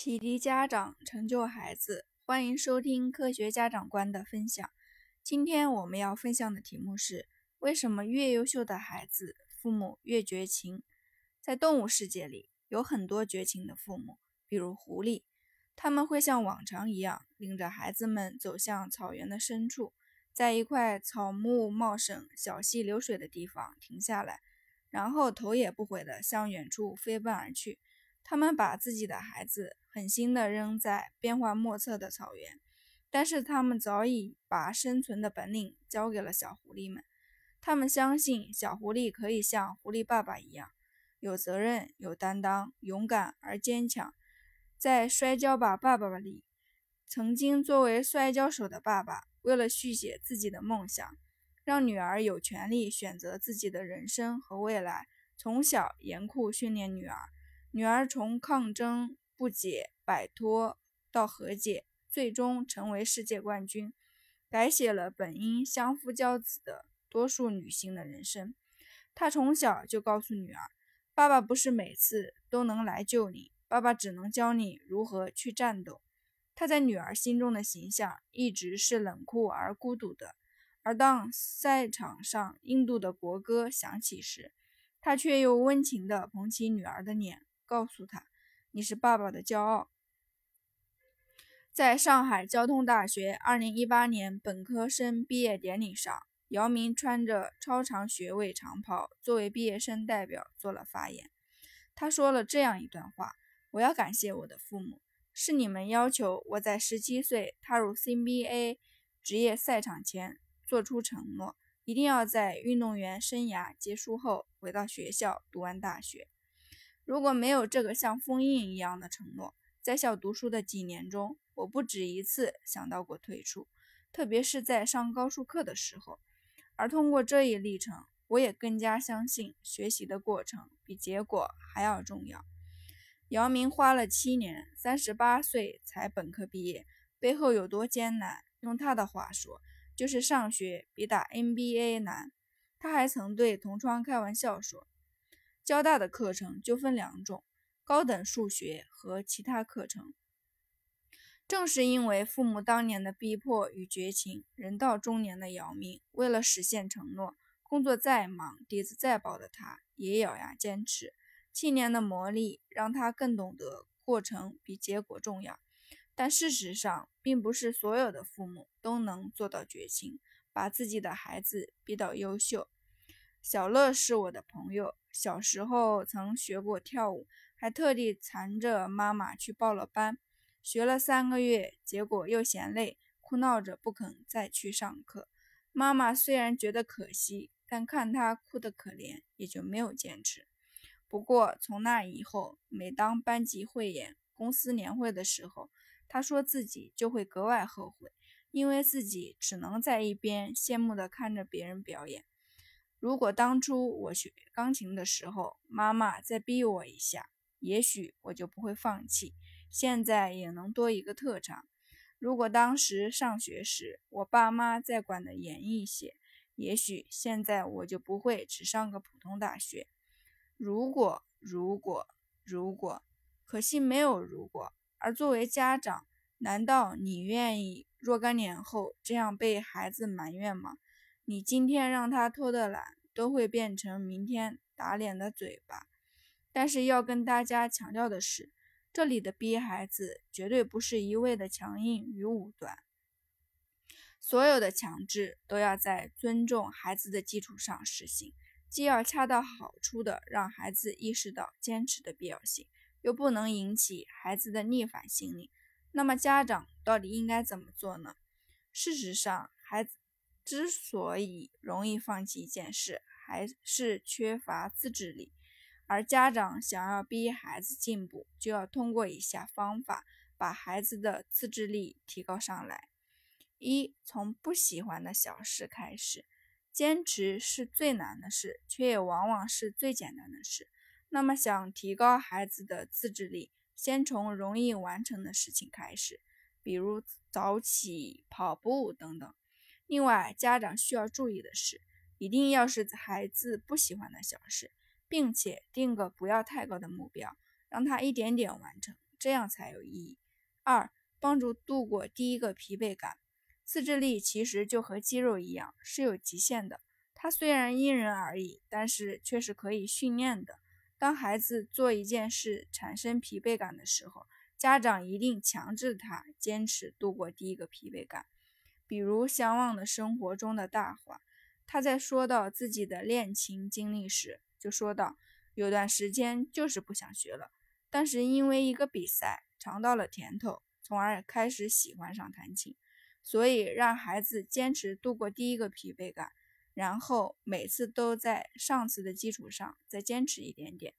启迪家长，成就孩子。欢迎收听科学家长观的分享。今天我们要分享的题目是：为什么越优秀的孩子，父母越绝情？在动物世界里，有很多绝情的父母，比如狐狸，他们会像往常一样，领着孩子们走向草原的深处，在一块草木茂盛、小溪流水的地方停下来，然后头也不回地向远处飞奔而去。他们把自己的孩子狠心地扔在变幻莫测的草原，但是他们早已把生存的本领交给了小狐狸们。他们相信小狐狸可以像狐狸爸爸一样，有责任、有担当、勇敢而坚强。在《摔跤吧，爸爸》里，曾经作为摔跤手的爸爸，为了续写自己的梦想，让女儿有权利选择自己的人生和未来，从小严酷训练女儿。女儿从抗争、不解、摆脱到和解，最终成为世界冠军，改写了本应相夫教子的多数女性的人生。她从小就告诉女儿：“爸爸不是每次都能来救你，爸爸只能教你如何去战斗。”她在女儿心中的形象一直是冷酷而孤独的。而当赛场上印度的国歌响起时，她却又温情地捧起女儿的脸。告诉他，你是爸爸的骄傲。在上海交通大学二零一八年本科生毕业典礼上，姚明穿着超长学位长袍，作为毕业生代表做了发言。他说了这样一段话：“我要感谢我的父母，是你们要求我在十七岁踏入 CBA 职业赛场前做出承诺，一定要在运动员生涯结束后回到学校读完大学。”如果没有这个像封印一样的承诺，在校读书的几年中，我不止一次想到过退出，特别是在上高数课的时候。而通过这一历程，我也更加相信学习的过程比结果还要重要。姚明花了七年，三十八岁才本科毕业，背后有多艰难？用他的话说，就是上学比打 NBA 难。他还曾对同窗开玩笑说。交大的课程就分两种，高等数学和其他课程。正是因为父母当年的逼迫与绝情，人到中年的姚明为了实现承诺，工作再忙，底子再薄的他也咬牙坚持。七年的磨砺让他更懂得过程比结果重要。但事实上，并不是所有的父母都能做到绝情，把自己的孩子逼到优秀。小乐是我的朋友。小时候曾学过跳舞，还特地缠着妈妈去报了班，学了三个月，结果又嫌累，哭闹着不肯再去上课。妈妈虽然觉得可惜，但看他哭得可怜，也就没有坚持。不过从那以后，每当班级汇演、公司年会的时候，他说自己就会格外后悔，因为自己只能在一边羡慕地看着别人表演。如果当初我学钢琴的时候，妈妈再逼我一下，也许我就不会放弃，现在也能多一个特长。如果当时上学时，我爸妈再管得严一些，也许现在我就不会只上个普通大学。如果，如果，如果，可惜没有如果。而作为家长，难道你愿意若干年后这样被孩子埋怨吗？你今天让他偷的懒，都会变成明天打脸的嘴巴。但是要跟大家强调的是，这里的逼孩子绝对不是一味的强硬与武断，所有的强制都要在尊重孩子的基础上实行，既要恰到好处的让孩子意识到坚持的必要性，又不能引起孩子的逆反心理。那么家长到底应该怎么做呢？事实上，孩子。之所以容易放弃一件事，还是缺乏自制力。而家长想要逼孩子进步，就要通过以下方法把孩子的自制力提高上来：一、从不喜欢的小事开始。坚持是最难的事，却也往往是最简单的事。那么，想提高孩子的自制力，先从容易完成的事情开始，比如早起、跑步等等。另外，家长需要注意的是，一定要是孩子不喜欢的小事，并且定个不要太高的目标，让他一点点完成，这样才有意义。二、帮助度过第一个疲惫感。自制力其实就和肌肉一样，是有极限的。它虽然因人而异，但是却是可以训练的。当孩子做一件事产生疲惫感的时候，家长一定强制他坚持度过第一个疲惫感。比如《相忘的生活》中的大华，他在说到自己的恋情经历时，就说到：“有段时间就是不想学了，但是因为一个比赛。”尝到了甜头，从而开始喜欢上弹琴。所以让孩子坚持度过第一个疲惫感，然后每次都在上次的基础上再坚持一点点。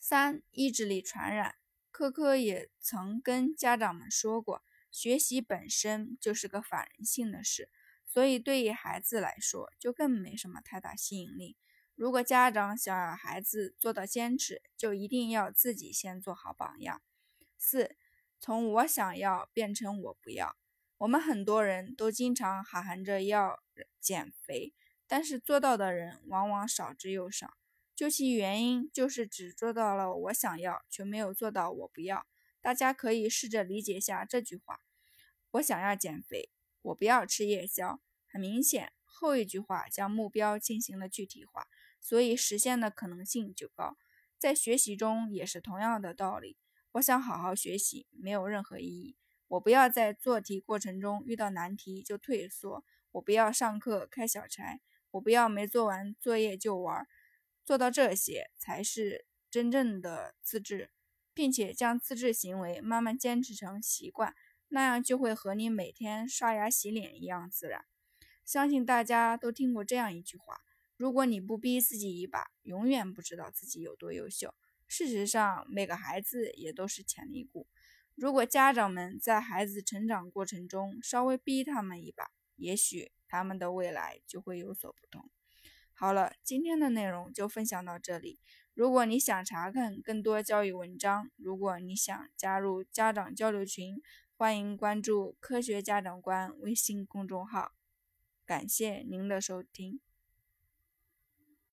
三、意志力传染。科科也曾跟家长们说过，学习本身就是个反人性的事，所以对于孩子来说就更没什么太大吸引力。如果家长想要孩子做到坚持，就一定要自己先做好榜样。四，从我想要变成我不要。我们很多人都经常喊喊着要减肥，但是做到的人往往少之又少。究其原因，就是只做到了我想要，却没有做到我不要。大家可以试着理解下这句话：我想要减肥，我不要吃夜宵。很明显，后一句话将目标进行了具体化。所以实现的可能性就高，在学习中也是同样的道理。我想好好学习，没有任何意义。我不要在做题过程中遇到难题就退缩，我不要上课开小差，我不要没做完作业就玩。做到这些才是真正的自制，并且将自制行为慢慢坚持成习惯，那样就会和你每天刷牙洗脸一样自然。相信大家都听过这样一句话。如果你不逼自己一把，永远不知道自己有多优秀。事实上，每个孩子也都是潜力股。如果家长们在孩子成长过程中稍微逼他们一把，也许他们的未来就会有所不同。好了，今天的内容就分享到这里。如果你想查看更多教育文章，如果你想加入家长交流群，欢迎关注“科学家长观”微信公众号。感谢您的收听。